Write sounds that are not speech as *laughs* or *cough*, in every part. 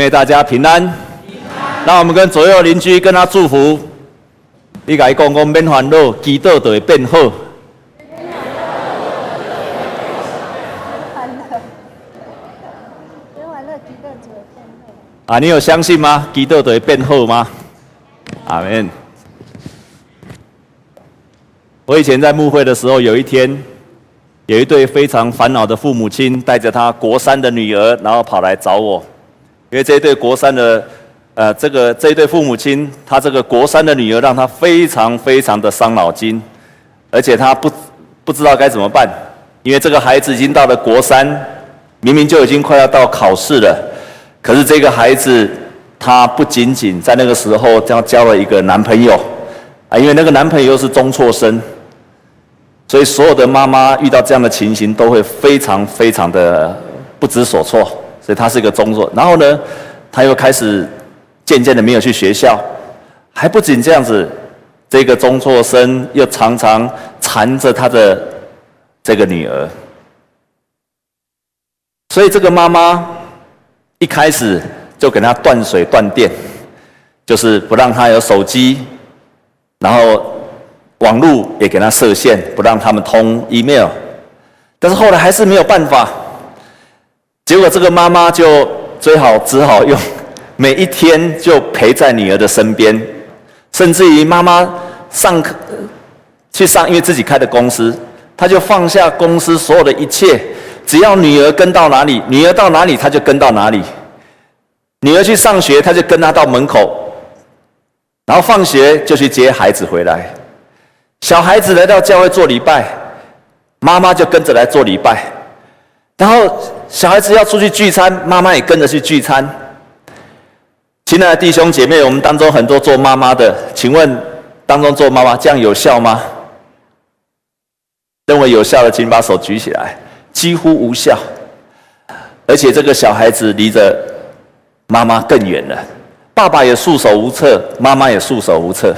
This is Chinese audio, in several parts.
愿大家平安。那我们跟左右邻居跟他祝福。你甲伊讲讲免烦恼，祈祷就会变好。啊，你有相信吗？祈祷就会变好吗？阿门。我以前在牧会的时候，有一天，有一对非常烦恼的父母亲，带着他国三的女儿，然后跑来找我。因为这一对国三的，呃，这个这一对父母亲，他这个国三的女儿让他非常非常的伤脑筋，而且他不不知道该怎么办，因为这个孩子已经到了国三，明明就已经快要到考试了，可是这个孩子他不仅仅在那个时候交交了一个男朋友，啊，因为那个男朋友是中辍生，所以所有的妈妈遇到这样的情形都会非常非常的不知所措。所以他是一个中辍，然后呢，他又开始渐渐的没有去学校，还不仅这样子，这个中辍生又常常缠着他的这个女儿，所以这个妈妈一开始就给他断水断电，就是不让他有手机，然后网络也给他设限，不让他们通 email，但是后来还是没有办法。结果这个妈妈就最好只好用每一天就陪在女儿的身边，甚至于妈妈上课去上，因为自己开的公司，她就放下公司所有的一切，只要女儿跟到哪里，女儿到哪里，她就跟到哪里。女儿去上学，她就跟她到门口，然后放学就去接孩子回来。小孩子来到教会做礼拜，妈妈就跟着来做礼拜，然后。小孩子要出去聚餐，妈妈也跟着去聚餐。亲爱的弟兄姐妹，我们当中很多做妈妈的，请问当中做妈妈这样有效吗？认为有效的，请把手举起来。几乎无效，而且这个小孩子离着妈妈更远了，爸爸也束手无策，妈妈也束手无策。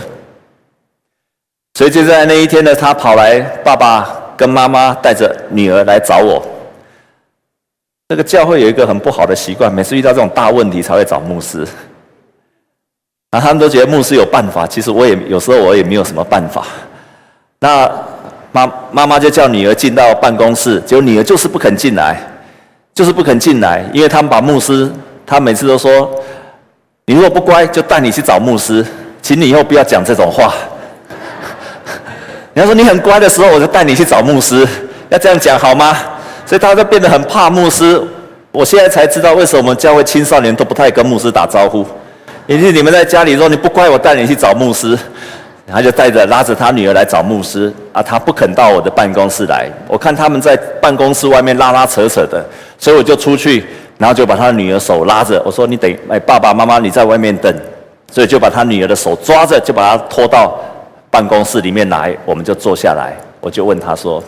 所以就在那一天呢，他跑来，爸爸跟妈妈带着女儿来找我。这个教会有一个很不好的习惯，每次遇到这种大问题才会找牧师。那他们都觉得牧师有办法，其实我也有时候我也没有什么办法。那妈妈妈就叫女儿进到办公室，结果女儿就是不肯进来，就是不肯进来，因为他们把牧师，他每次都说：“你如果不乖，就带你去找牧师，请你以后不要讲这种话。*laughs* ”你要说你很乖的时候，我就带你去找牧师，要这样讲好吗？所以他就变得很怕牧师。我现在才知道为什么我们教会青少年都不太跟牧师打招呼。因为你们在家里说你不乖，我带你去找牧师，他就带着拉着他女儿来找牧师啊，他不肯到我的办公室来。我看他们在办公室外面拉拉扯扯的，所以我就出去，然后就把他女儿手拉着，我说你等，哎，爸爸妈妈你在外面等，所以就把他女儿的手抓着，就把他拖到办公室里面来，我们就坐下来，我就问他说。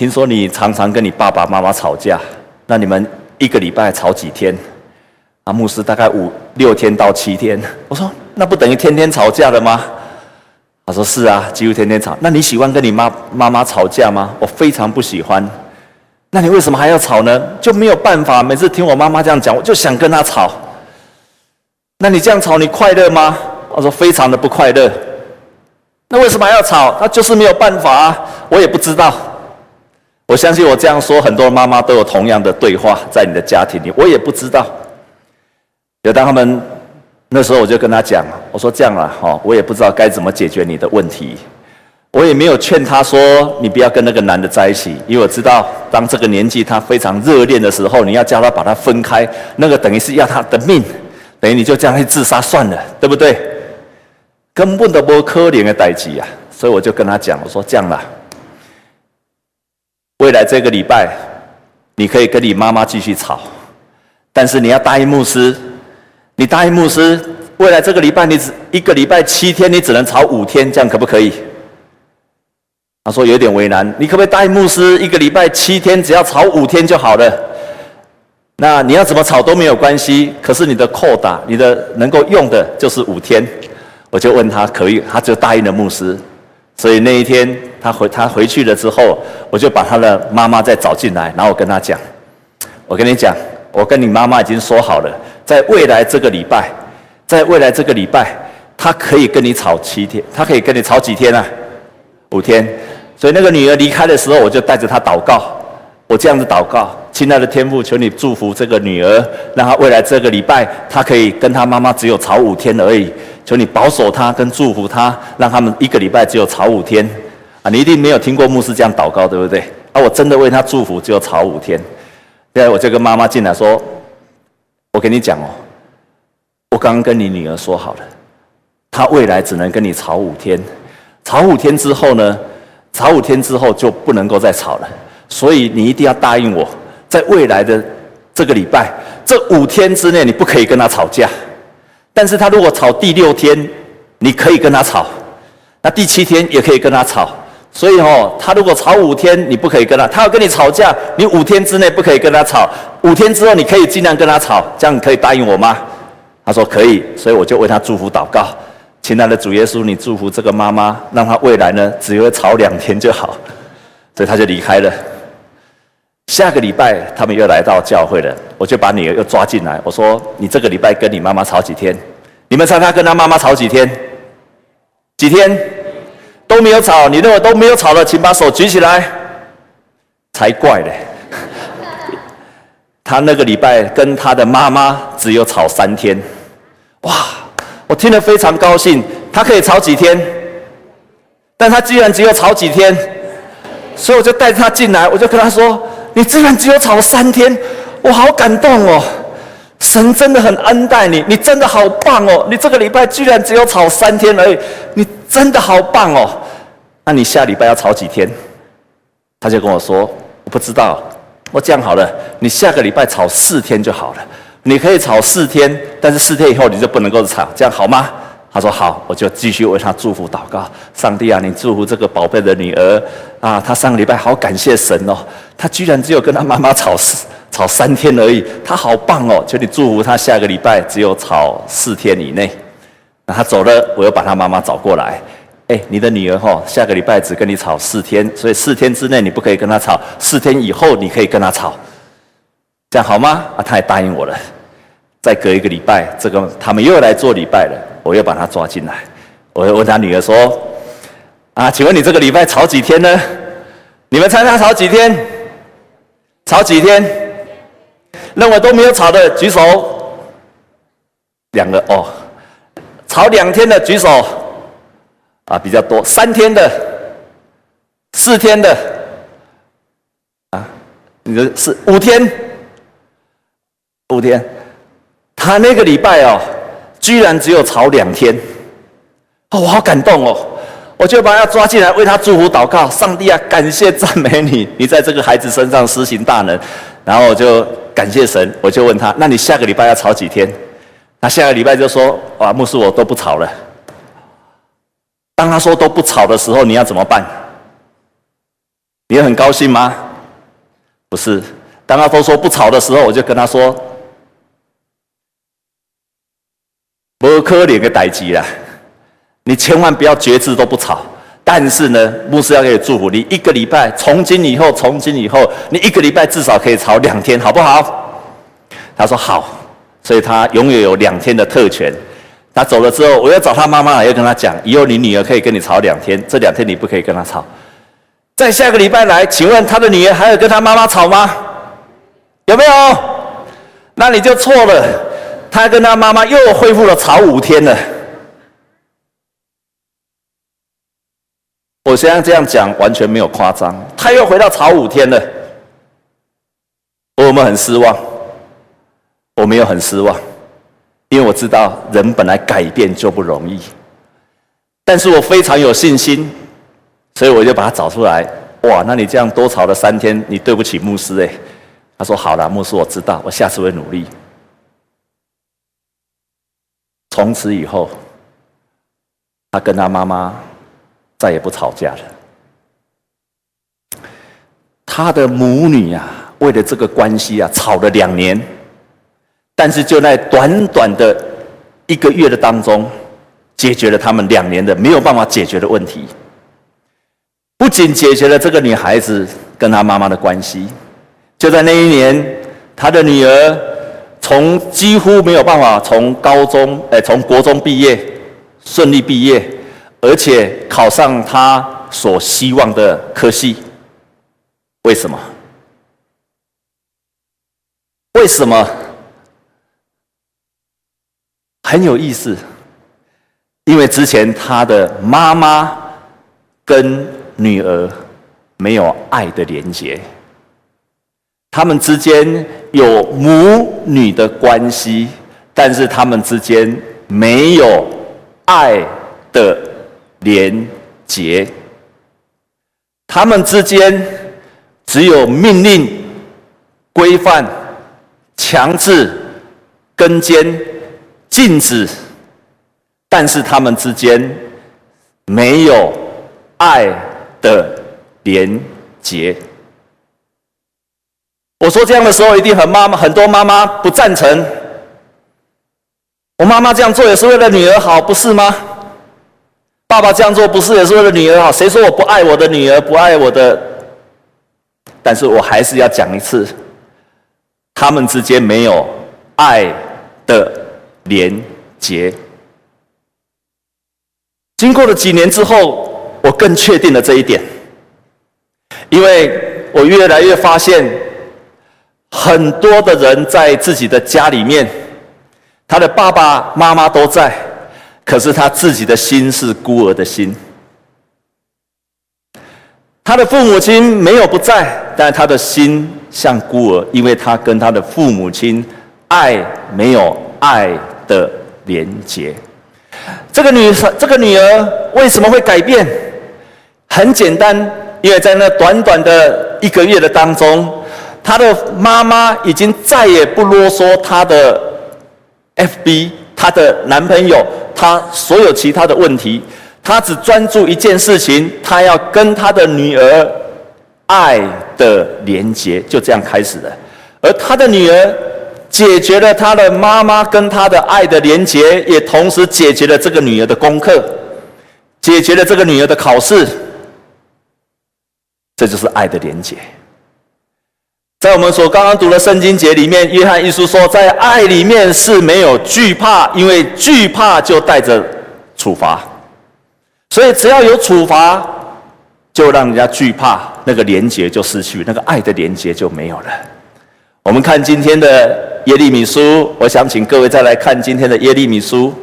听说你常常跟你爸爸妈妈吵架，那你们一个礼拜吵几天？啊，牧师大概五六天到七天。我说那不等于天天吵架了吗？他说是啊，几乎天天吵。那你喜欢跟你妈妈妈吵架吗？我非常不喜欢。那你为什么还要吵呢？就没有办法，每次听我妈妈这样讲，我就想跟她吵。那你这样吵，你快乐吗？我说非常的不快乐。那为什么还要吵？那就是没有办法啊，我也不知道。我相信我这样说，很多妈妈都有同样的对话在你的家庭里。我也不知道，有当他们那时候，我就跟他讲，我说这样了哈，我也不知道该怎么解决你的问题。我也没有劝他说你不要跟那个男的在一起，因为我知道当这个年纪他非常热恋的时候，你要叫他把他分开，那个等于是要他的命，等于你就这样去自杀算了，对不对？根本都不可怜的代际呀，所以我就跟他讲，我说这样了。未来这个礼拜，你可以跟你妈妈继续吵，但是你要答应牧师，你答应牧师，未来这个礼拜你只一个礼拜七天，你只能吵五天，这样可不可以？他说有点为难，你可不可以答应牧师，一个礼拜七天，只要吵五天就好了？那你要怎么吵都没有关系，可是你的扣打，你的能够用的就是五天。我就问他可以，他就答应了牧师。所以那一天他回他回去了之后，我就把他的妈妈再找进来，然后我跟他讲：“我跟你讲，我跟你妈妈已经说好了，在未来这个礼拜，在未来这个礼拜，她可以跟你吵七天，她可以跟你吵几天啊？五天。所以那个女儿离开的时候，我就带着她祷告，我这样子祷告：亲爱的天父，求你祝福这个女儿，让她未来这个礼拜，她可以跟她妈妈只有吵五天而已。求你保守他跟祝福他，让他们一个礼拜只有吵五天。啊，你一定没有听过牧师这样祷告，对不对？啊，我真的为他祝福，只有吵五天。现在我就跟妈妈进来说：“我跟你讲哦，我刚刚跟你女儿说好了，她未来只能跟你吵五天，吵五天之后呢？”吵五天之后就不能够再吵了，所以你一定要答应我，在未来的这个礼拜，这五天之内你不可以跟他吵架。但是他如果吵第六天，你可以跟他吵；那第七天也可以跟他吵。所以哦，他如果吵五天，你不可以跟他；他要跟你吵架，你五天之内不可以跟他吵。五天之后你可以尽量跟他吵，这样你可以答应我吗？他说可以，所以我就为他祝福祷告。亲爱的主耶稣，你祝福这个妈妈，让她未来呢，只会吵两天就好，所以他就离开了。下个礼拜他们又来到教会了，我就把女儿又抓进来，我说：“你这个礼拜跟你妈妈吵几天？你们猜他跟他妈妈吵几天？几天？都没有吵。你认为都没有吵的，请把手举起来。才怪嘞！*laughs* 他那个礼拜跟他的妈妈只有吵三天，哇！”我听了非常高兴，他可以吵几天，但他居然只有吵几天，所以我就带他进来，我就跟他说：“你居然只有吵三天，我好感动哦！神真的很恩待你，你真的好棒哦！你这个礼拜居然只有吵三天而已，你真的好棒哦！那你下礼拜要吵几天？”他就跟我说：“不知道。”我这样好了，你下个礼拜吵四天就好了。你可以吵四天，但是四天以后你就不能够吵，这样好吗？他说好，我就继续为他祝福祷告。上帝啊，你祝福这个宝贝的女儿啊！他上个礼拜好感谢神哦，他居然只有跟他妈妈吵四 *laughs* 吵三天而已，他好棒哦！求你祝福他下个礼拜只有吵四天以内。那他走了，我又把他妈妈找过来。哎，你的女儿哈，下个礼拜只跟你吵四天，所以四天之内你不可以跟他吵，四天以后你可以跟他吵。这样好吗？啊，他也答应我了。再隔一个礼拜，这个他们又来做礼拜了，我又把他抓进来。我又问他女儿说：“啊，请问你这个礼拜吵几天呢？你们猜他吵几天？吵几天？认为都没有吵的举手。两个哦，吵两天的举手。啊，比较多。三天的，四天的。啊，你的是五天。”五天，他那个礼拜哦，居然只有吵两天，哦，我好感动哦！我就把他抓进来，为他祝福祷告。上帝啊，感谢赞美你，*laughs* 你在这个孩子身上施行大能。然后我就感谢神，我就问他：那你下个礼拜要吵几天？他下个礼拜就说：哇，牧师，我都不吵了。当他说都不吵的时候，你要怎么办？你很高兴吗？不是，当他都说不吵的时候，我就跟他说。不可怜的代志啦，你千万不要绝志都不吵。但是呢，牧师要给你祝福，你一个礼拜，从今以后，从今以后，你一个礼拜至少可以吵两天，好不好？他说好，所以他永远有两天的特权。他走了之后，我要找他妈妈来，要跟他讲，以后你女儿可以跟你吵两天，这两天你不可以跟他吵。再下个礼拜来，请问他的女儿还有跟他妈妈吵吗？有没有？那你就错了。他跟他妈妈又恢复了吵五天了。我现在这样讲完全没有夸张，他又回到吵五天了。我们很失望，我没有很失望，因为我知道人本来改变就不容易，但是我非常有信心，所以我就把他找出来。哇，那你这样多吵了三天，你对不起牧师哎。他说好了，牧师我知道，我下次会努力。从此以后，他跟他妈妈再也不吵架了。他的母女啊，为了这个关系啊，吵了两年。但是就在短短的一个月的当中，解决了他们两年的没有办法解决的问题。不仅解决了这个女孩子跟她妈妈的关系，就在那一年。他的女儿从几乎没有办法从高中，哎，从国中毕业顺利毕业，而且考上他所希望的科系。为什么？为什么？很有意思，因为之前他的妈妈跟女儿没有爱的连结，他们之间有母女的关系，但是他们之间没有爱的连结，他们之间只有命令、规范、强制、跟监、禁止，但是他们之间没有爱的连结。我说这样的时候，一定很妈妈很多妈妈不赞成。我妈妈这样做也是为了女儿好，不是吗？爸爸这样做不是也是为了女儿好？谁说我不爱我的女儿，不爱我的？但是我还是要讲一次，他们之间没有爱的连结。经过了几年之后，我更确定了这一点。因为我越来越发现，很多的人在自己的家里面，他的爸爸妈妈都在，可是他自己的心是孤儿的心。他的父母亲没有不在，但他的心像孤儿，因为他跟他的父母亲爱没有爱的连结。这个女生，这个女儿为什么会改变？很简单。因为在那短短的一个月的当中，他的妈妈已经再也不啰嗦他的 FB、他的男朋友、他所有其他的问题，他只专注一件事情，他要跟他的女儿爱的连结，就这样开始了。而他的女儿解决了他的妈妈跟他的爱的连结，也同时解决了这个女儿的功课，解决了这个女儿的考试。这就是爱的连结。在我们所刚刚读的圣经节里面，约翰一书说，在爱里面是没有惧怕，因为惧怕就带着处罚。所以只要有处罚，就让人家惧怕，那个连结就失去，那个爱的连结就没有了。我们看今天的耶利米书，我想请各位再来看今天的耶利米书。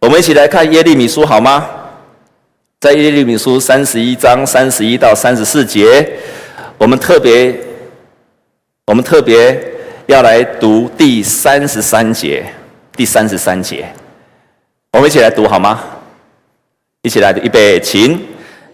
我们一起来看耶利米书好吗？在耶利米书三十一章三十一到三十四节，我们特别，我们特别要来读第三十三节，第三十三节，我们一起来读好吗？一起来，预备，请。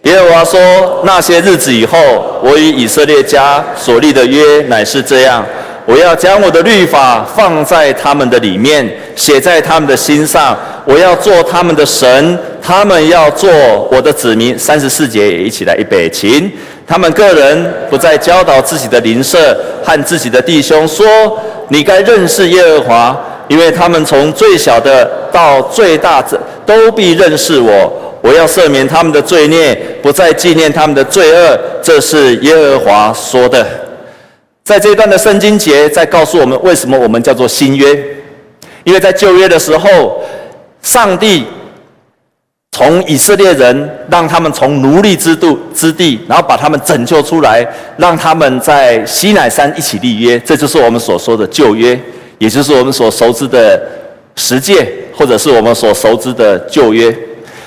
耶和华说：那些日子以后，我与以色列家所立的约乃是这样。我要将我的律法放在他们的里面，写在他们的心上。我要做他们的神，他们要做我的子民。三十四节也一起来预备，请。他们个人不再教导自己的邻舍和自己的弟兄说：“你该认识耶和华，因为他们从最小的到最大者都必认识我。我要赦免他们的罪孽，不再纪念他们的罪恶。”这是耶和华说的。在这一段的圣经节，在告诉我们为什么我们叫做新约，因为在旧约的时候，上帝从以色列人让他们从奴隶之度之地，然后把他们拯救出来，让他们在西乃山一起立约，这就是我们所说的旧约，也就是我们所熟知的十诫，或者是我们所熟知的旧约。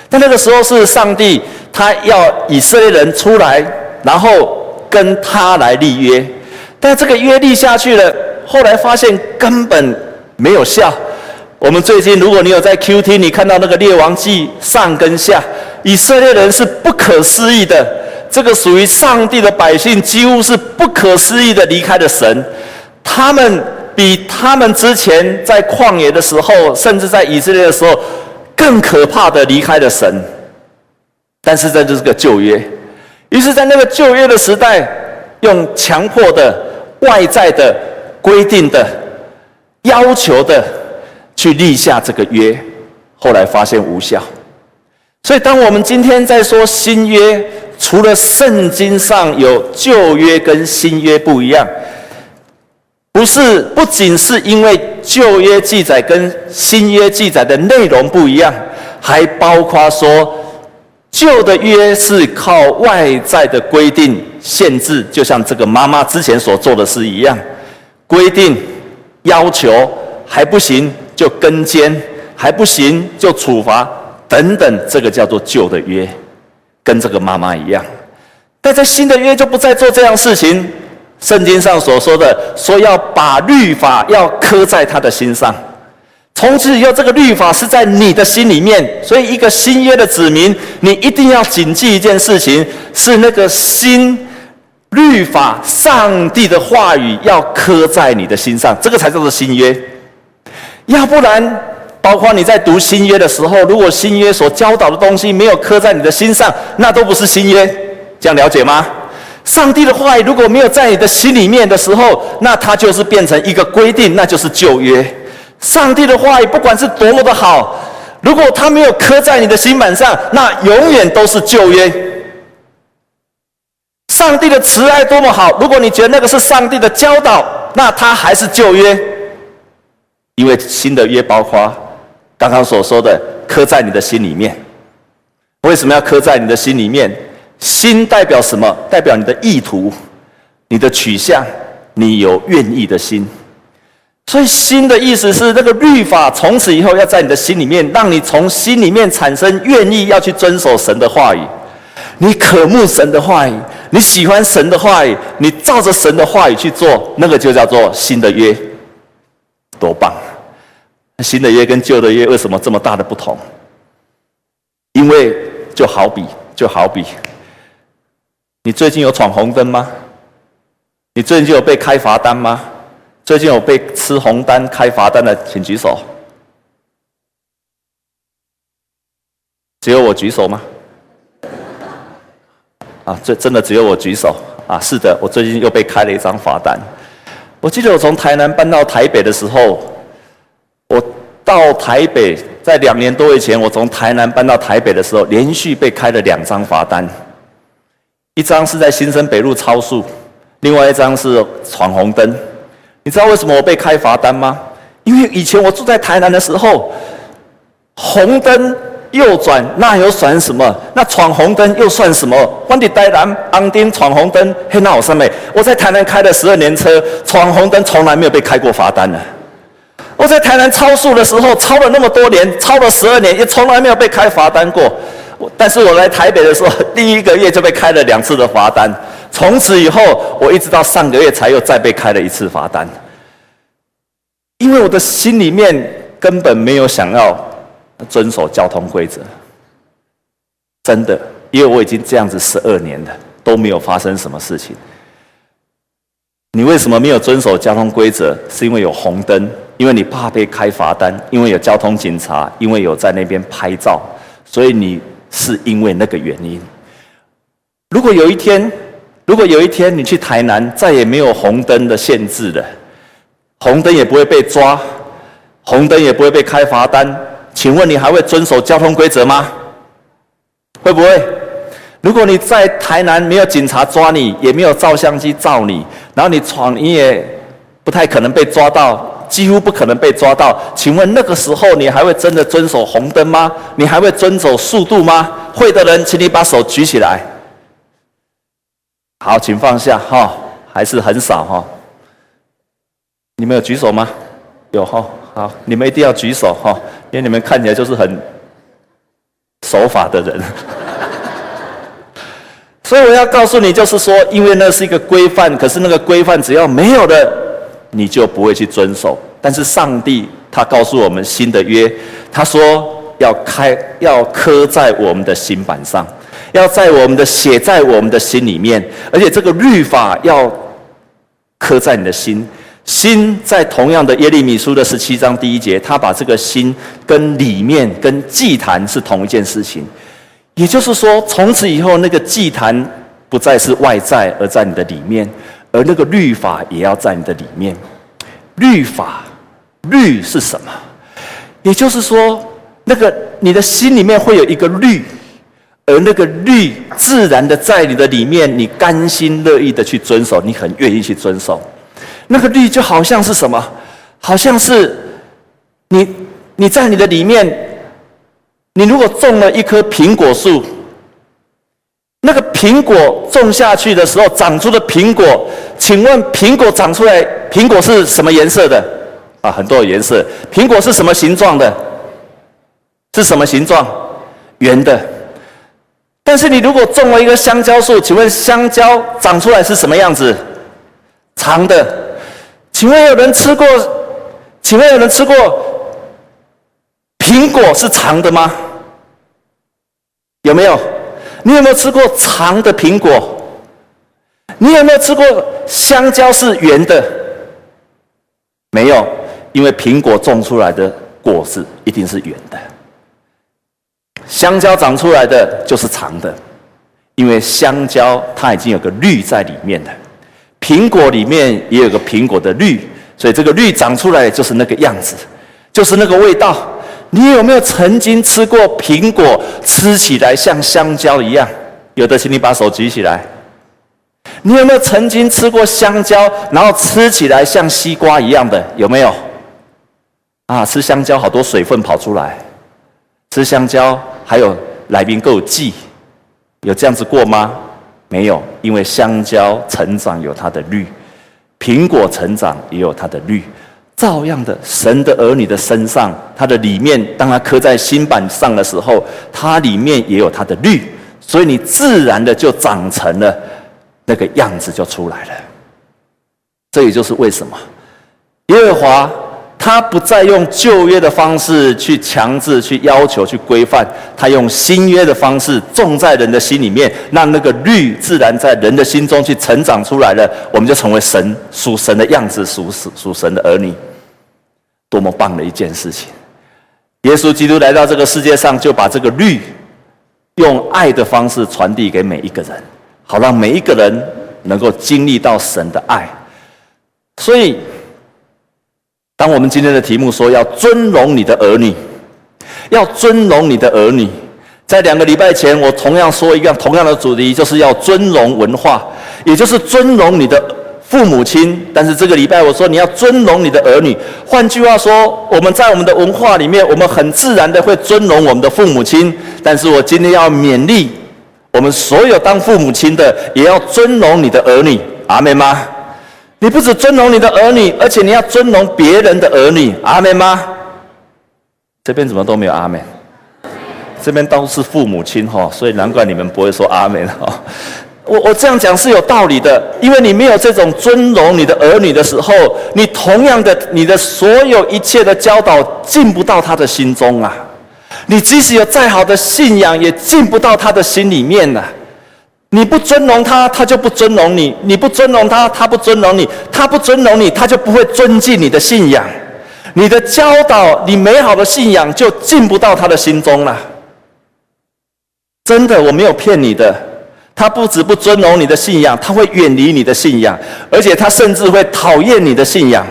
但那个时候是上帝他要以色列人出来，然后跟他来立约。但这个约立下去了，后来发现根本没有效。我们最近，如果你有在 QT，你看到那个列王记上跟下，以色列人是不可思议的。这个属于上帝的百姓，几乎是不可思议的离开了神。他们比他们之前在旷野的时候，甚至在以色列的时候，更可怕的离开了神。但是这就是个旧约。于是，在那个旧约的时代，用强迫的。外在的规定的要求的去立下这个约，后来发现无效。所以，当我们今天在说新约，除了圣经上有旧约跟新约不一样，不是，不仅是因为旧约记载跟新约记载的内容不一样，还包括说，旧的约是靠外在的规定限制，就像这个妈妈之前所做的事一样，规定、要求还不行就跟监，还不行就处罚等等，这个叫做旧的约，跟这个妈妈一样。但在新的约就不再做这样事情。圣经上所说的，说要把律法要刻在他的心上，从此以后，这个律法是在你的心里面。所以，一个新约的子民，你一定要谨记一件事情：是那个新律法，上帝的话语要刻在你的心上，这个才叫做新约。要不然，包括你在读新约的时候，如果新约所教导的东西没有刻在你的心上，那都不是新约。这样了解吗？上帝的话语如果没有在你的心里面的时候，那它就是变成一个规定，那就是旧约。上帝的话语不管是多么的好，如果它没有刻在你的心板上，那永远都是旧约。上帝的慈爱多么好，如果你觉得那个是上帝的教导，那它还是旧约。因为新的约包括刚刚所说的刻在你的心里面。为什么要刻在你的心里面？心代表什么？代表你的意图、你的取向，你有愿意的心。所以，心的意思是那个律法，从此以后要在你的心里面，让你从心里面产生愿意要去遵守神的话语。你渴慕神的话语，你喜欢神的话语，你照着神的话语去做，那个就叫做新的约。多棒！新的约跟旧的约为什么这么大的不同？因为就好比，就好比。你最近有闯红灯吗？你最近有被开罚单吗？最近有被吃红单、开罚单的，请举手。只有我举手吗？啊，这真的只有我举手啊！是的，我最近又被开了一张罚单。我记得我从台南搬到台北的时候，我到台北，在两年多以前，我从台南搬到台北的时候，连续被开了两张罚单。一张是在新生北路超速，另外一张是闯红灯。你知道为什么我被开罚单吗？因为以前我住在台南的时候，红灯右转那有算什么？那闯红灯又算什么？关的台南安丁闯红灯，嘿，那我上面我在台南开了十二年车，闯红灯从来没有被开过罚单呢。我在台南超速的时候，超了那么多年，超了十二年，也从来没有被开罚单过。但是我来台北的时候，第一个月就被开了两次的罚单。从此以后，我一直到上个月才又再被开了一次罚单。因为我的心里面根本没有想要遵守交通规则，真的，因为我已经这样子十二年了，都没有发生什么事情。你为什么没有遵守交通规则？是因为有红灯，因为你怕被开罚单，因为有交通警察，因为有在那边拍照，所以你。是因为那个原因。如果有一天，如果有一天你去台南，再也没有红灯的限制了，红灯也不会被抓，红灯也不会被开罚单，请问你还会遵守交通规则吗？会不会？如果你在台南没有警察抓你，也没有照相机照你，然后你闯，你也不太可能被抓到。几乎不可能被抓到。请问那个时候你还会真的遵守红灯吗？你还会遵守速度吗？会的人，请你把手举起来。好，请放下哈，还是很少哈。你们有举手吗？有哈，好，你们一定要举手哈，因为你们看起来就是很守法的人。*laughs* 所以我要告诉你，就是说，因为那是一个规范，可是那个规范只要没有了。你就不会去遵守，但是上帝他告诉我们新的约，他说要开要刻在我们的心板上，要在我们的写在我们的心里面，而且这个律法要刻在你的心。心在同样的耶利米书的十七章第一节，他把这个心跟里面跟祭坛是同一件事情，也就是说，从此以后那个祭坛不再是外在，而在你的里面。而那个律法也要在你的里面。律法，律是什么？也就是说，那个你的心里面会有一个律，而那个律自然的在你的里面，你甘心乐意的去遵守，你很愿意去遵守。那个律就好像是什么？好像是你你在你的里面，你如果种了一棵苹果树，苹果种下去的时候长出的苹果，请问苹果长出来，苹果是什么颜色的？啊，很多颜色。苹果是什么形状的？是什么形状？圆的。但是你如果种了一个香蕉树，请问香蕉长出来是什么样子？长的。请问有人吃过？请问有人吃过苹果是长的吗？有没有？你有没有吃过长的苹果？你有没有吃过香蕉是圆的？没有，因为苹果种出来的果子一定是圆的。香蕉长出来的就是长的，因为香蕉它已经有个绿在里面了。苹果里面也有个苹果的绿，所以这个绿长出来就是那个样子，就是那个味道。你有没有曾经吃过苹果，吃起来像香蕉一样？有的，请你把手举起来。你有没有曾经吃过香蕉，然后吃起来像西瓜一样的？有没有？啊，吃香蕉好多水分跑出来。吃香蕉还有来宾够忌，有这样子过吗？没有，因为香蕉成长有它的绿，苹果成长也有它的绿，照样的，神的儿女的身上，它的里面，当它刻在新板上的时候，它里面也有它的绿，所以你自然的就长成了那个样子，就出来了。这也就是为什么耶和华。他不再用旧约的方式去强制、去要求、去规范，他用新约的方式种在人的心里面，让那个绿自然在人的心中去成长出来了，我们就成为神属神的样子，属属神的儿女，多么棒的一件事情！耶稣基督来到这个世界上，就把这个绿用爱的方式传递给每一个人，好让每一个人能够经历到神的爱，所以。当我们今天的题目说要尊荣你的儿女，要尊荣你的儿女，在两个礼拜前，我同样说一个同样的主题，就是要尊荣文化，也就是尊荣你的父母亲。但是这个礼拜我说你要尊荣你的儿女。换句话说，我们在我们的文化里面，我们很自然的会尊荣我们的父母亲。但是我今天要勉励我们所有当父母亲的，也要尊荣你的儿女。阿们吗？你不只尊荣你的儿女，而且你要尊荣别人的儿女。阿们吗？这边怎么都没有阿们？这边都是父母亲哈，所以难怪你们不会说阿们哈。我我这样讲是有道理的，因为你没有这种尊荣你的儿女的时候，你同样的你的所有一切的教导进不到他的心中啊。你即使有再好的信仰，也进不到他的心里面呐。你不尊荣他，他就不尊荣你；你不尊荣他，他不尊荣你；他不尊荣你，他就不会尊敬你的信仰。你的教导，你美好的信仰就进不到他的心中了。真的，我没有骗你的。他不止不尊荣你的信仰，他会远离你的信仰，而且他甚至会讨厌你的信仰。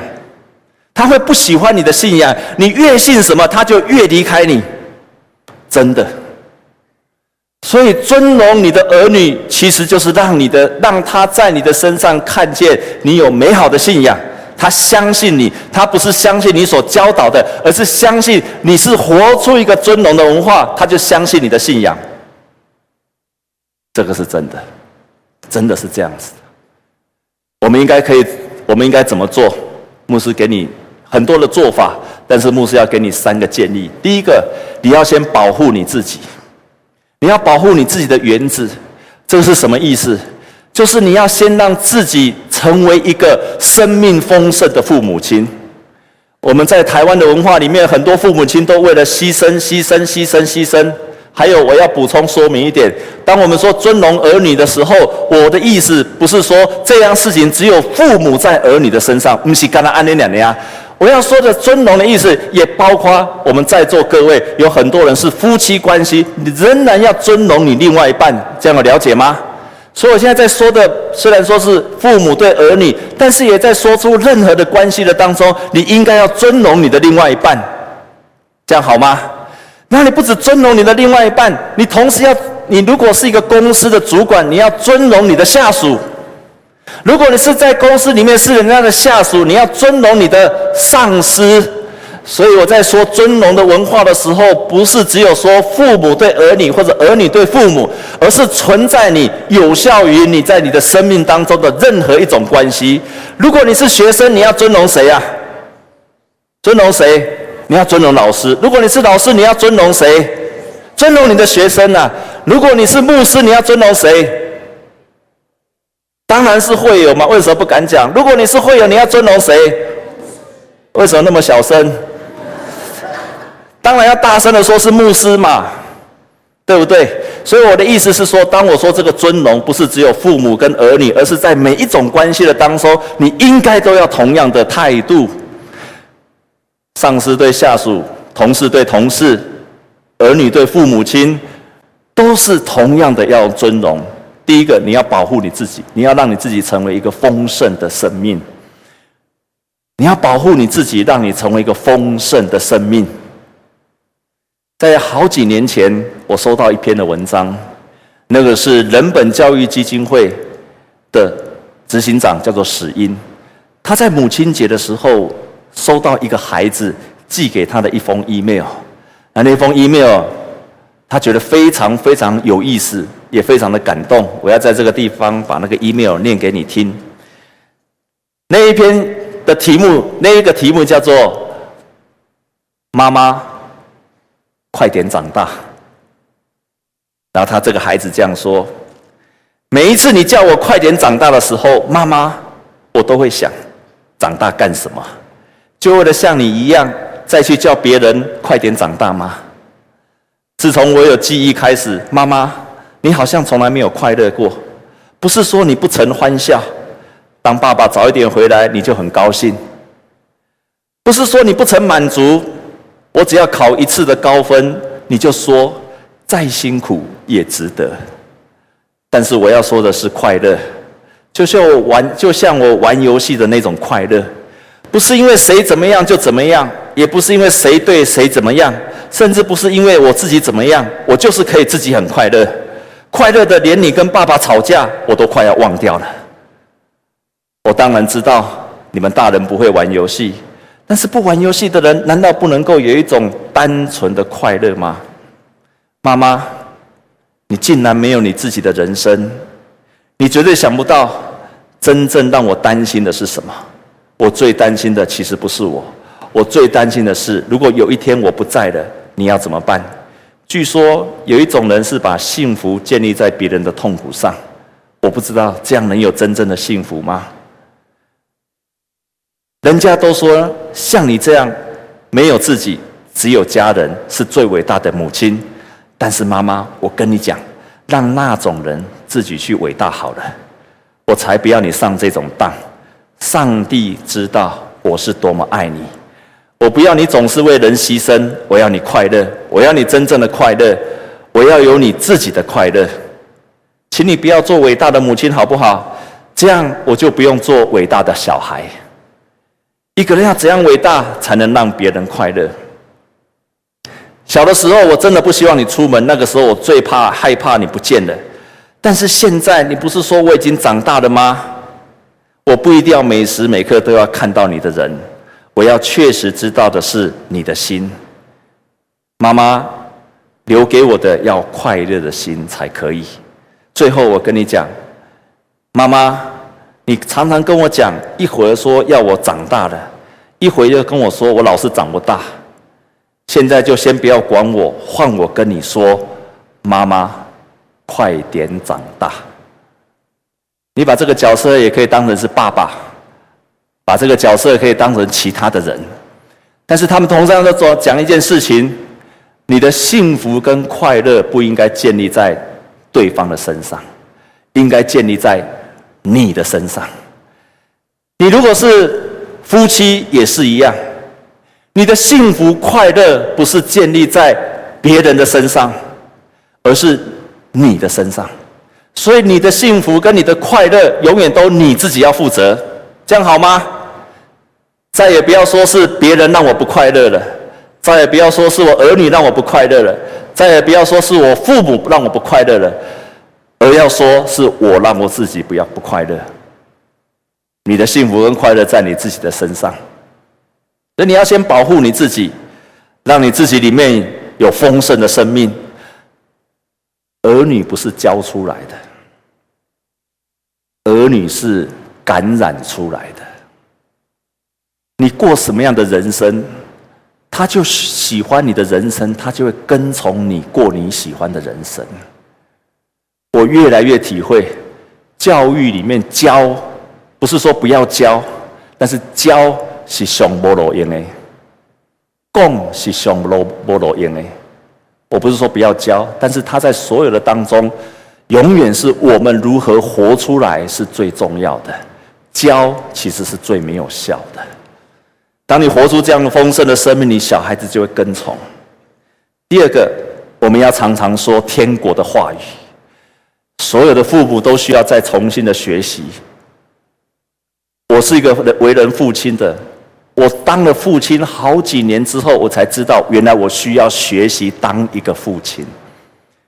他会不喜欢你的信仰。你越信什么，他就越离开你。真的。所以，尊荣你的儿女，其实就是让你的，让他在你的身上看见你有美好的信仰。他相信你，他不是相信你所教导的，而是相信你是活出一个尊荣的文化，他就相信你的信仰。这个是真的，真的是这样子。我们应该可以，我们应该怎么做？牧师给你很多的做法，但是牧师要给你三个建议。第一个，你要先保护你自己。你要保护你自己的原子，这个是什么意思？就是你要先让自己成为一个生命丰盛的父母亲。我们在台湾的文化里面，很多父母亲都为了牺牲、牺牲、牺牲、牺牲。还有，我要补充说明一点：当我们说尊荣儿女的时候，我的意思不是说这样事情只有父母在儿女的身上，不是跟他安宁两年。我要说的尊荣的意思，也包括我们在座各位，有很多人是夫妻关系，你仍然要尊荣你另外一半，这样有了解吗？所以我现在在说的，虽然说是父母对儿女，但是也在说出任何的关系的当中，你应该要尊荣你的另外一半，这样好吗？那你不只尊荣你的另外一半，你同时要，你如果是一个公司的主管，你要尊荣你的下属。如果你是在公司里面是人家的下属，你要尊荣你的上司。所以我在说尊荣的文化的时候，不是只有说父母对儿女或者儿女对父母，而是存在你有效于你在你的生命当中的任何一种关系。如果你是学生，你要尊荣谁呀？尊荣谁？你要尊荣老师。如果你是老师，你要尊荣谁？尊荣你的学生呐。如果你是牧师，你要尊荣谁？当然是会友嘛。为什么不敢讲？如果你是会友，你要尊荣谁？为什么那么小声？当然要大声的说，是牧师嘛，对不对？所以我的意思是说，当我说这个尊荣，不是只有父母跟儿女，而是在每一种关系的当中，你应该都要同样的态度。上司对下属，同事对同事，儿女对父母亲，都是同样的要尊荣。第一个，你要保护你自己，你要让你自己成为一个丰盛的生命。你要保护你自己，让你成为一个丰盛的生命。在好几年前，我收到一篇的文章，那个是人本教育基金会的执行长，叫做史英。他在母亲节的时候收到一个孩子寄给他的一封 email，那那封 email 他觉得非常非常有意思，也非常的感动。我要在这个地方把那个 email 念给你听。那一篇的题目，那一个题目叫做“妈妈”。快点长大。然后他这个孩子这样说：每一次你叫我快点长大的时候，妈妈，我都会想，长大干什么？就为了像你一样再去叫别人快点长大吗？自从我有记忆开始，妈妈，你好像从来没有快乐过。不是说你不曾欢笑，当爸爸早一点回来你就很高兴。不是说你不曾满足。我只要考一次的高分，你就说再辛苦也值得。但是我要说的是快乐，就像我玩，就像我玩游戏的那种快乐，不是因为谁怎么样就怎么样，也不是因为谁对谁怎么样，甚至不是因为我自己怎么样，我就是可以自己很快乐，快乐的连你跟爸爸吵架我都快要忘掉了。我当然知道你们大人不会玩游戏。但是不玩游戏的人，难道不能够有一种单纯的快乐吗？妈妈，你竟然没有你自己的人生，你绝对想不到，真正让我担心的是什么？我最担心的其实不是我，我最担心的是，如果有一天我不在了，你要怎么办？据说有一种人是把幸福建立在别人的痛苦上，我不知道这样能有真正的幸福吗？人家都说像你这样没有自己，只有家人是最伟大的母亲。但是妈妈，我跟你讲，让那种人自己去伟大好了，我才不要你上这种当。上帝知道我是多么爱你，我不要你总是为人牺牲，我要你快乐，我要你真正的快乐，我要有你自己的快乐。请你不要做伟大的母亲好不好？这样我就不用做伟大的小孩。一个人要怎样伟大才能让别人快乐？小的时候我真的不希望你出门，那个时候我最怕害怕你不见了。但是现在你不是说我已经长大了吗？我不一定要每时每刻都要看到你的人，我要确实知道的是你的心。妈妈留给我的要快乐的心才可以。最后我跟你讲，妈妈。你常常跟我讲，一会儿说要我长大了，一会儿又跟我说我老是长不大。现在就先不要管我，换我跟你说，妈妈，快点长大。你把这个角色也可以当成是爸爸，把这个角色可以当成其他的人，但是他们同样都做讲一件事情：你的幸福跟快乐不应该建立在对方的身上，应该建立在。你的身上，你如果是夫妻也是一样，你的幸福快乐不是建立在别人的身上，而是你的身上。所以你的幸福跟你的快乐永远都你自己要负责，这样好吗？再也不要说是别人让我不快乐了，再也不要说是我儿女让我不快乐了，再也不要说是我父母让我不快乐了。而要说是我让我自己不要不快乐，你的幸福跟快乐在你自己的身上。所以你要先保护你自己，让你自己里面有丰盛的生命。儿女不是教出来的，儿女是感染出来的。你过什么样的人生，他就喜欢你的人生，他就会跟从你过你喜欢的人生。我越来越体会，教育里面教，不是说不要教，但是教。是上无路用的，讲是上无无路用的。我不是说不要教，但是他在所有的当中，永远是我们如何活出来是最重要的。教其实是最没有效的。当你活出这样的丰盛的生命，你小孩子就会跟从。第二个，我们要常常说天国的话语。所有的父母都需要再重新的学习。我是一个为人父亲的。我当了父亲好几年之后，我才知道原来我需要学习当一个父亲。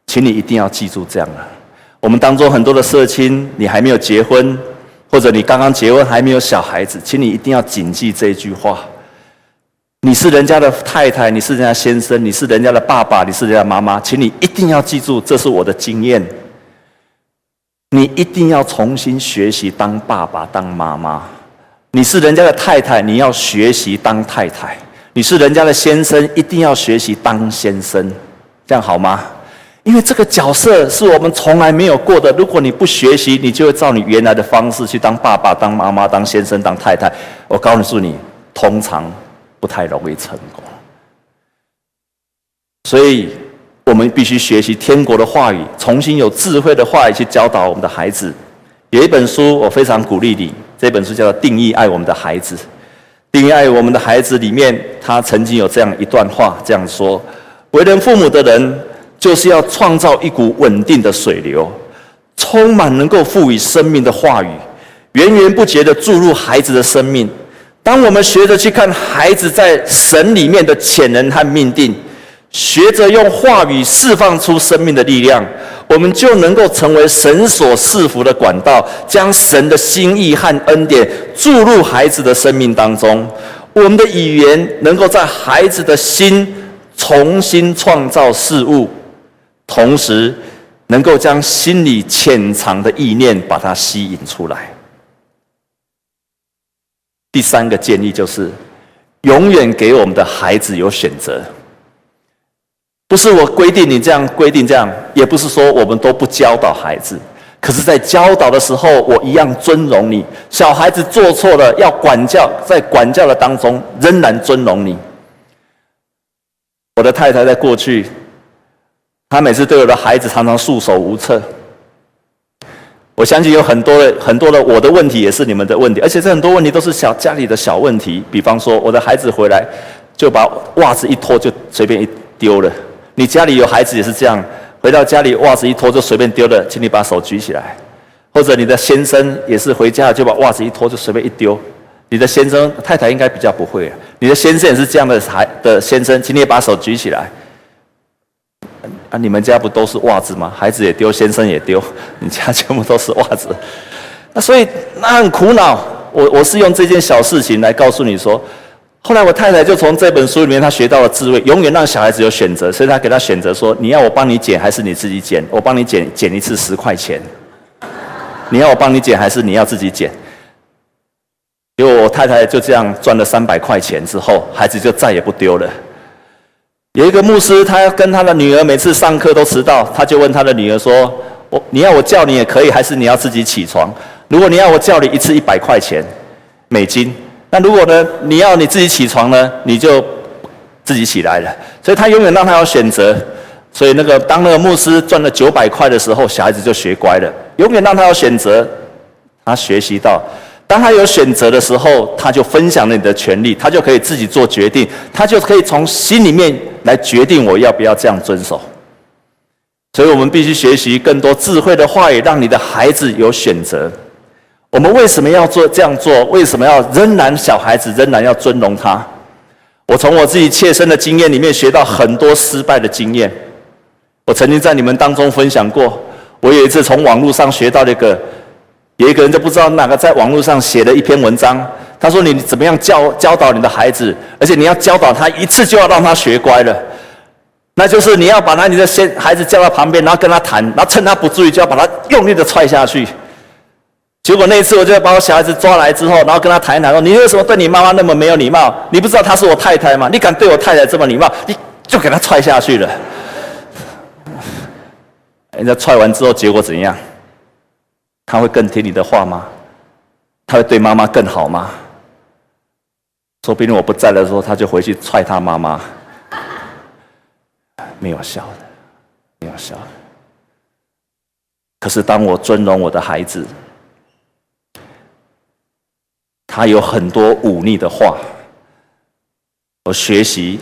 请你一定要记住这样啊！我们当中很多的社青，你还没有结婚，或者你刚刚结婚还没有小孩子，请你一定要谨记这句话：你是人家的太太，你是人家先生，你是人家的爸爸，你是人家妈妈，请你一定要记住，这是我的经验。你一定要重新学习当爸爸、当妈妈。你是人家的太太，你要学习当太太；你是人家的先生，一定要学习当先生，这样好吗？因为这个角色是我们从来没有过的。如果你不学习，你就会照你原来的方式去当爸爸、当妈妈、当先生、当太太。我告诉你，通常不太容易成功。所以，我们必须学习天国的话语，重新有智慧的话语去教导我们的孩子。有一本书，我非常鼓励你。这本书叫做《定义爱我们的孩子》。定义爱我们的孩子里面，他曾经有这样一段话，这样说：为人父母的人，就是要创造一股稳定的水流，充满能够赋予生命的话语，源源不绝地注入孩子的生命。当我们学着去看孩子在神里面的潜能和命定。学着用话语释放出生命的力量，我们就能够成为神所赐福的管道，将神的心意和恩典注入孩子的生命当中。我们的语言能够在孩子的心重新创造事物，同时能够将心里潜藏的意念把它吸引出来。第三个建议就是，永远给我们的孩子有选择。不是我规定你这样，规定这样，也不是说我们都不教导孩子。可是，在教导的时候，我一样尊荣你。小孩子做错了，要管教，在管教的当中，仍然尊荣你。我的太太在过去，她每次对我的孩子常常束手无策。我相信有很多的很多的我的问题，也是你们的问题，而且这很多问题都是小家里的小问题。比方说，我的孩子回来就把袜子一脱，就随便一丢了。你家里有孩子也是这样，回到家里袜子一脱就随便丢了，请你把手举起来。或者你的先生也是回家就把袜子一脱就随便一丢，你的先生太太应该比较不会啊。你的先生也是这样的孩的先生，请你也把手举起来。啊，你们家不都是袜子吗？孩子也丢，先生也丢，你家全部都是袜子。那所以那很苦恼。我我是用这件小事情来告诉你说。后来我太太就从这本书里面，她学到了智慧，永远让小孩子有选择，所以她给他选择说：你要我帮你剪，还是你自己剪？我帮你剪，剪一次十块钱。你要我帮你剪，还是你要自己剪？结果我太太就这样赚了三百块钱之后，孩子就再也不丢了。有一个牧师，他跟他的女儿每次上课都迟到，他就问他的女儿说：我你要我叫你也可以，还是你要自己起床？如果你要我叫你一次一百块钱美金。那如果呢？你要你自己起床呢？你就自己起来了。所以他永远让他有选择。所以那个当那个牧师赚了九百块的时候，小孩子就学乖了。永远让他有选择，他学习到，当他有选择的时候，他就分享了你的权利，他就可以自己做决定，他就可以从心里面来决定我要不要这样遵守。所以我们必须学习更多智慧的话语，让你的孩子有选择。我们为什么要做这样做？为什么要仍然小孩子仍然要尊荣他？我从我自己切身的经验里面学到很多失败的经验。我曾经在你们当中分享过，我有一次从网络上学到了一个有一个人就不知道哪个在网络上写了一篇文章，他说：“你怎么样教教导你的孩子？而且你要教导他一次就要让他学乖了，那就是你要把他你的先孩子叫到旁边，然后跟他谈，然后趁他不注意就要把他用力的踹下去。结果那一次，我就把我小孩子抓来之后，然后跟他谈一谈，说：你为什么对你妈妈那么没有礼貌？你不知道她是我太太吗？你敢对我太太这么礼貌？你就给他踹下去了。人家踹完之后，结果怎样？”他会更听你的话吗？他会对妈妈更好吗？说不定我不在的时候，他就回去踹他妈妈，没有笑的，没有笑的。可是当我尊荣我的孩子，他有很多忤逆的话，我学习，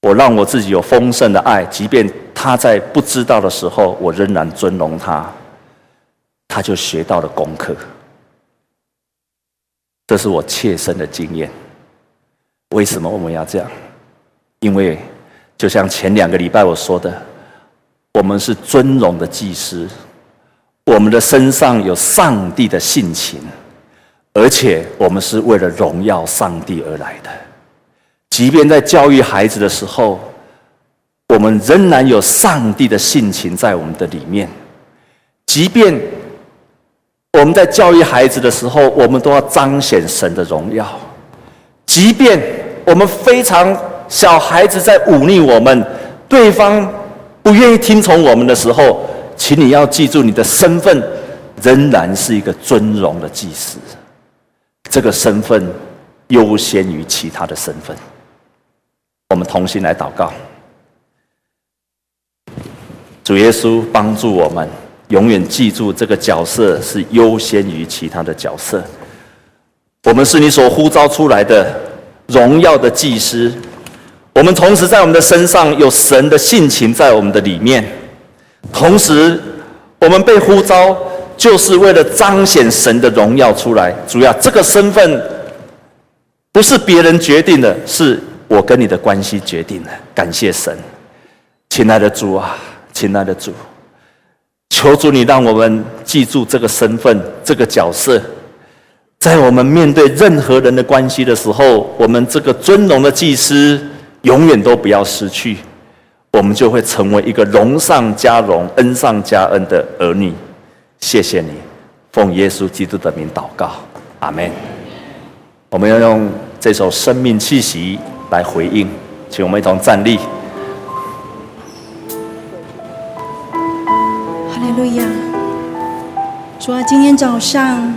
我让我自己有丰盛的爱，即便。他在不知道的时候，我仍然尊荣他，他就学到了功课。这是我切身的经验。为什么我们要这样？因为就像前两个礼拜我说的，我们是尊荣的祭司，我们的身上有上帝的性情，而且我们是为了荣耀上帝而来的。即便在教育孩子的时候，我们仍然有上帝的性情在我们的里面，即便我们在教育孩子的时候，我们都要彰显神的荣耀。即便我们非常小孩子在忤逆我们，对方不愿意听从我们的时候，请你要记住，你的身份仍然是一个尊荣的祭司，这个身份优先于其他的身份。我们同心来祷告。主耶稣帮助我们，永远记住这个角色是优先于其他的角色。我们是你所呼召出来的荣耀的祭司，我们同时在我们的身上有神的性情在我们的里面，同时我们被呼召就是为了彰显神的荣耀出来。主要这个身份不是别人决定的，是我跟你的关系决定的。感谢神，亲爱的主啊！亲爱的主，求主你让我们记住这个身份、这个角色，在我们面对任何人的关系的时候，我们这个尊荣的祭司永远都不要失去，我们就会成为一个荣上加荣、恩上加恩的儿女。谢谢你，奉耶稣基督的名祷告，阿门。我们要用这首生命气息来回应，请我们一同站立。哈利路亚，主啊，今天早上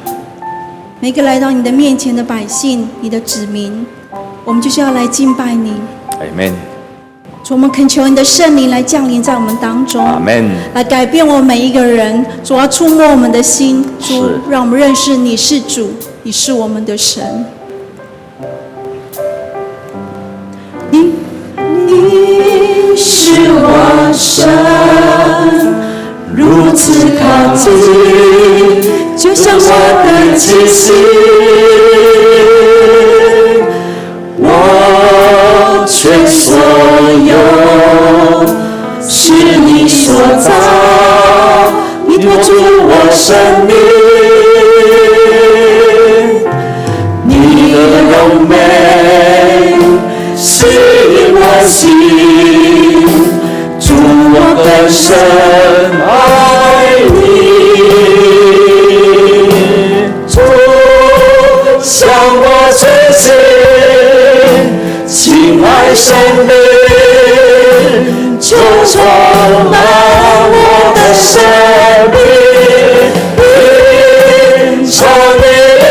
每个来到你的面前的百姓，你的子民，我们就是要来敬拜你。阿门。主，我们恳求你的圣灵来降临在我们当中。阿门。来改变我们每一个人，主要触摸我们的心，主，让我们认识你是主，你是我们的神。你，你是我神。如此靠近，就像我的气息。所有是你所造，你托住我生命，你的柔美吸引我心，主我的神。生命就充满我的生命，品尝你的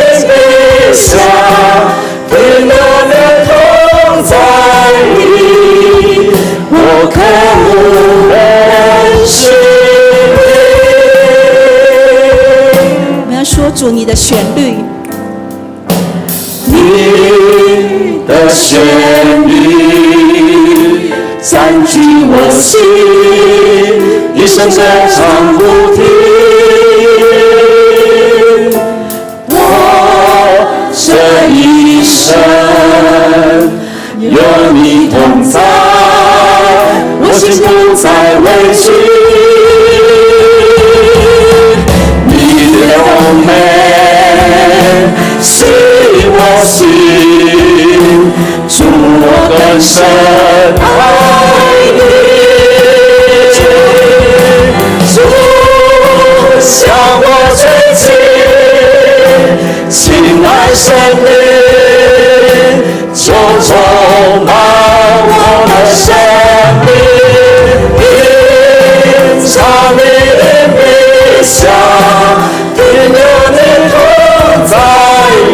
香，温暖的同在你，我渴慕认识你。我们要说出你的旋律。你的旋律三句我心一生珍藏不停我这一生有你同在我心不再委屈你的红梅是我心祝我更深亲爱生命就充满我的生命，品尝你的美香，停留你同在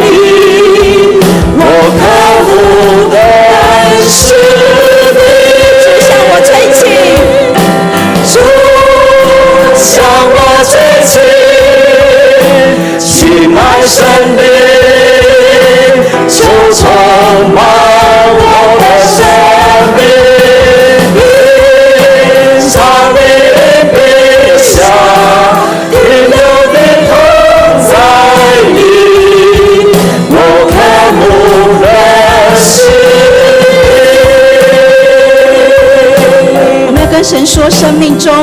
里，我渴慕的是你。主向我吹气，主向我吹气，亲爱生命神说，生命中，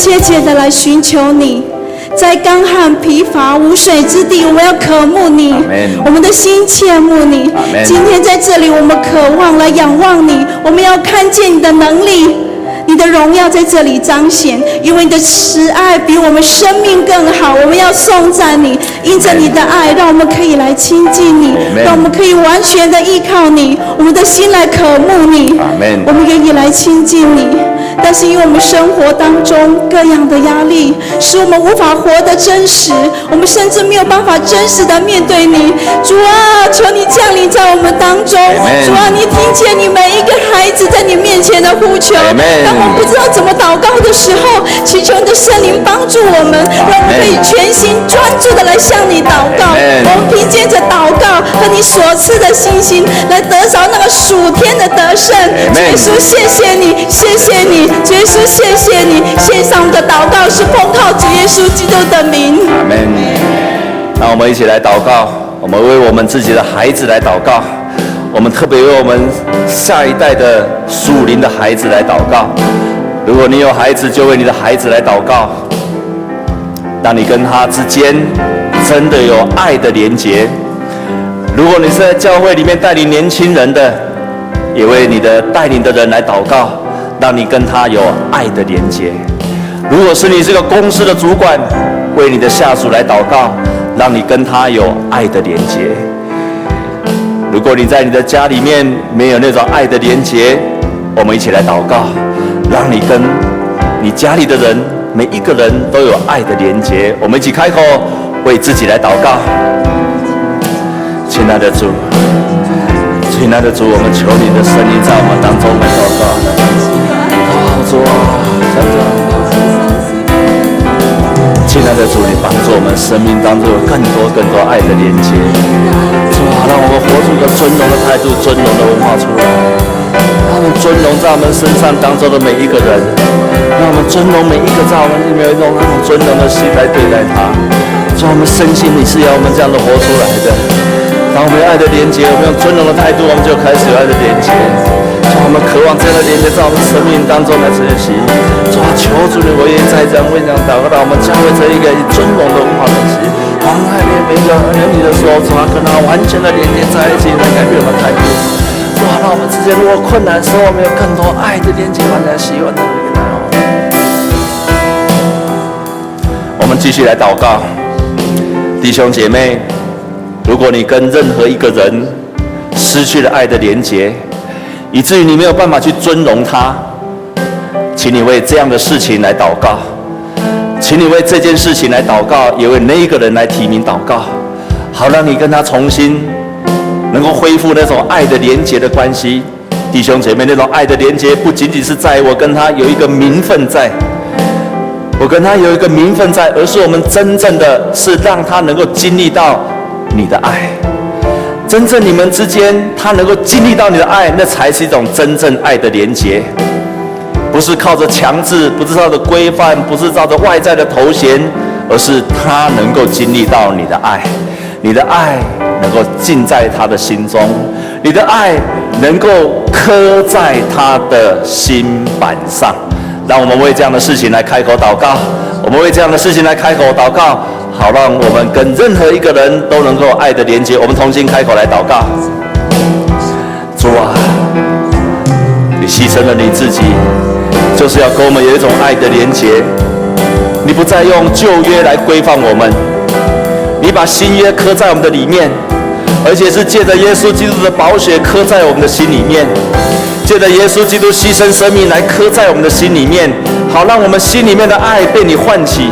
切切的来寻求你。在干旱疲乏无水之地，我们要渴慕你。我们的心切慕你。今天在这里，我们渴望来仰望你，我们要看见你的能力，你的荣耀在这里彰显，因为你的慈爱比我们生命更好。我们要颂赞你，因着你的爱，让我们可以来亲近你让我们可以完全的依靠你，我们的心来渴慕你。我们愿意来亲近你。但是因为我们生活当中各样的压力，使我们无法活得真实，我们甚至没有办法真实的面对你。主啊，求你降临在我们当中。主啊，你听见你每一个孩子在你面前的呼求。当我们不知道怎么祷告的时候，祈求你的圣灵帮助我们，让我们可以全心专注的来向你祷告。我们凭借着祷告和你所赐的信心，来得着那个属天的得胜。耶稣，谢谢你，谢谢你，主耶稣，谢谢你。献上我们的祷告是奉靠主耶稣基督的名。阿门。那我们一起来祷告，我们为我们自己的孩子来祷告，我们特别为我们下一代的属灵的孩子来祷告。如果你有孩子，就为你的孩子来祷告。当你跟他之间真的有爱的连结，如果你是在教会里面带领年轻人的，也为你的带领的人来祷告，让你跟他有爱的连结。如果是你这个公司的主管，为你的下属来祷告，让你跟他有爱的连结。如果你在你的家里面没有那种爱的连结，我们一起来祷告，让你跟你家里的人每一个人都有爱的连结。我们一起开口为自己来祷告，亲爱的主。亲爱的主，我们求你的圣灵在我们当中来祷告。主啊，亲爱的主，你帮助我们生命当中有更多更多爱的连接。主啊，让我们活出一个尊荣的态度、尊荣的文化出来。让我们尊荣在我们身上当中的每一个人，让我们尊荣每一个在我们里面有一种那种尊荣的心来对待他。主，我们深信你是要我们这样的活出来的。当我们有爱的连接，我们用尊荣的态度，我们就开始有爱的连接。我们渴望这样的连接在我们生命当中来学习。主啊，求主你，我也在这样为这样祷告，让我们教会成一个以尊荣的文化中心。当爱里每一个儿女的时候，主啊，跟他完全的连接在一起，来改变我们态度。主啊，让我们之间如果困难的时候，我们有更多爱的连接，完全喜欢的一个我们继续来祷告，弟兄姐妹。如果你跟任何一个人失去了爱的连结，以至于你没有办法去尊荣他，请你为这样的事情来祷告，请你为这件事情来祷告，也为那一个人来提名祷告，好让你跟他重新能够恢复那种爱的连结的关系。弟兄姐妹，那种爱的连结不仅仅是在我跟他有一个名分在，我跟他有一个名分在，而是我们真正的是让他能够经历到。你的爱，真正你们之间，他能够经历到你的爱，那才是一种真正爱的连结，不是靠着强制，不是靠着规范，不是靠着外在的头衔，而是他能够经历到你的爱，你的爱能够进在他的心中，你的爱能够刻在他的心板上。让我们为这样的事情来开口祷告，我们为这样的事情来开口祷告。好，让我们跟任何一个人都能够爱的连接。我们重新开口来祷告。主啊，你牺牲了你自己，就是要跟我们有一种爱的连接。你不再用旧约来规范我们，你把新约刻在我们的里面，而且是借着耶稣基督的宝血刻在我们的心里面，借着耶稣基督牺牲生命来刻在我们的心里面。好，让我们心里面的爱被你唤起。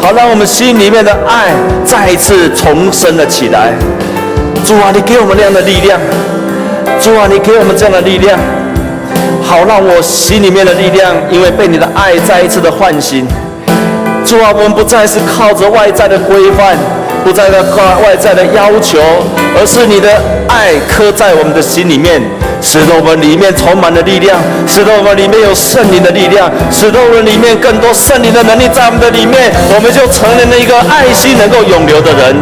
好，让我们心里面的爱再一次重生了起来。主啊，你给我们这样的力量。主啊，你给我们这样的力量。好，让我心里面的力量，因为被你的爱再一次的唤醒。主啊，我们不再是靠着外在的规范，不再的靠外在的要求，而是你的爱刻在我们的心里面。使得我们里面充满了力量，使得我们里面有圣灵的力量，使得我们里面更多圣灵的能力在我们的里面，我们就成了一个爱心能够永留的人。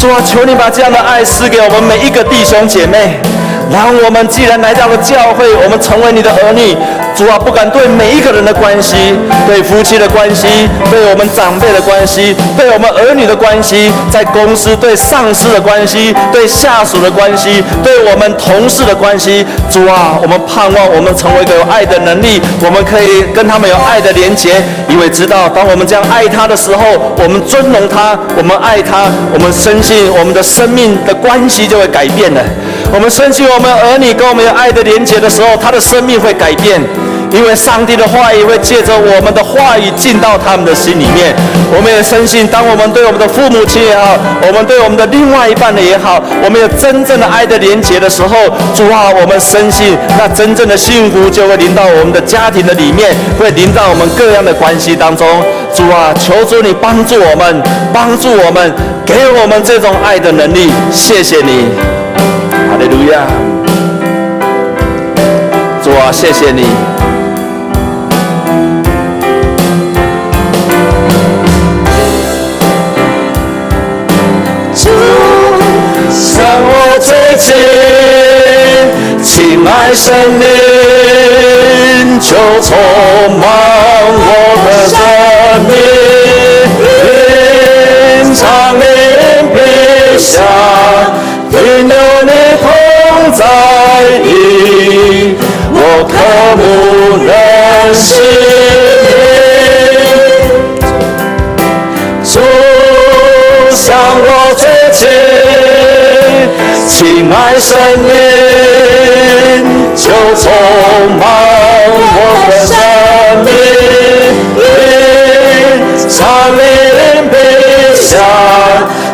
主啊，求你把这样的爱赐给我们每一个弟兄姐妹。然后我们既然来到了教会，我们成为你的儿女，主啊，不敢对每一个人的关系，对夫妻的关系，对我们长辈的关系，对我们儿女的关系，在公司对上司的关系，对下属的关系，对我们同事的关系，主啊，我们盼望我们成为一个有爱的能力，我们可以跟他们有爱的连结，因为知道当我们这样爱他的时候，我们尊荣他，我们爱他，我们深信我们的生命的关系就会改变了。我们深信，我们儿女跟我们有爱的连结的时候，他的生命会改变，因为上帝的话语会借着我们的话语进到他们的心里面。我们也深信，当我们对我们的父母亲也好，我们对我们的另外一半的也好，我们有真正的爱的连结的时候，主啊，我们深信，那真正的幸福就会临到我们的家庭的里面，会临到我们各样的关系当中。主啊，求主你帮助我们，帮助我们，给我们这种爱的能力。谢谢你。哈利路亚！主啊，谢谢你。主，近，亲爱生命就充满我的生命，长命必享，停里，我渴慕认识你，主向我推进。亲爱生命就充满我的生命，长命必享，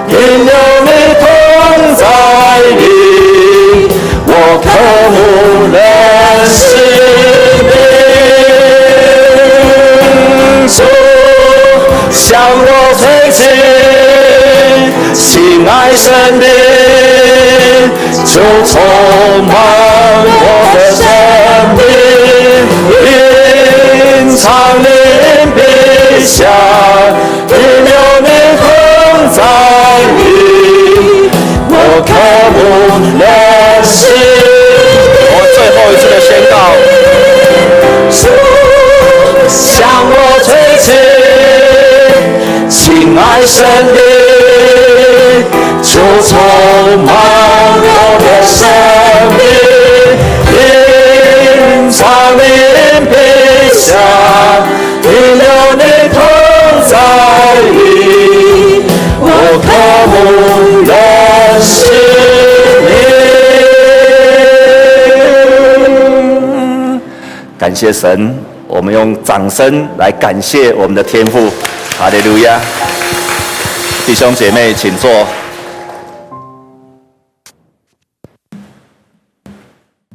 因有向我推进，亲爱生命。就充满我的生命，因长命必享，因有你同在里，我渴慕认识。我最后一次的宣告，主向我推进，亲爱生命就充满我的生命，因长命必享，因有你同在里，我渴慕认识你。感谢神，我们用掌声来感谢我们的天父，哈利路亚！弟兄姐妹，请坐。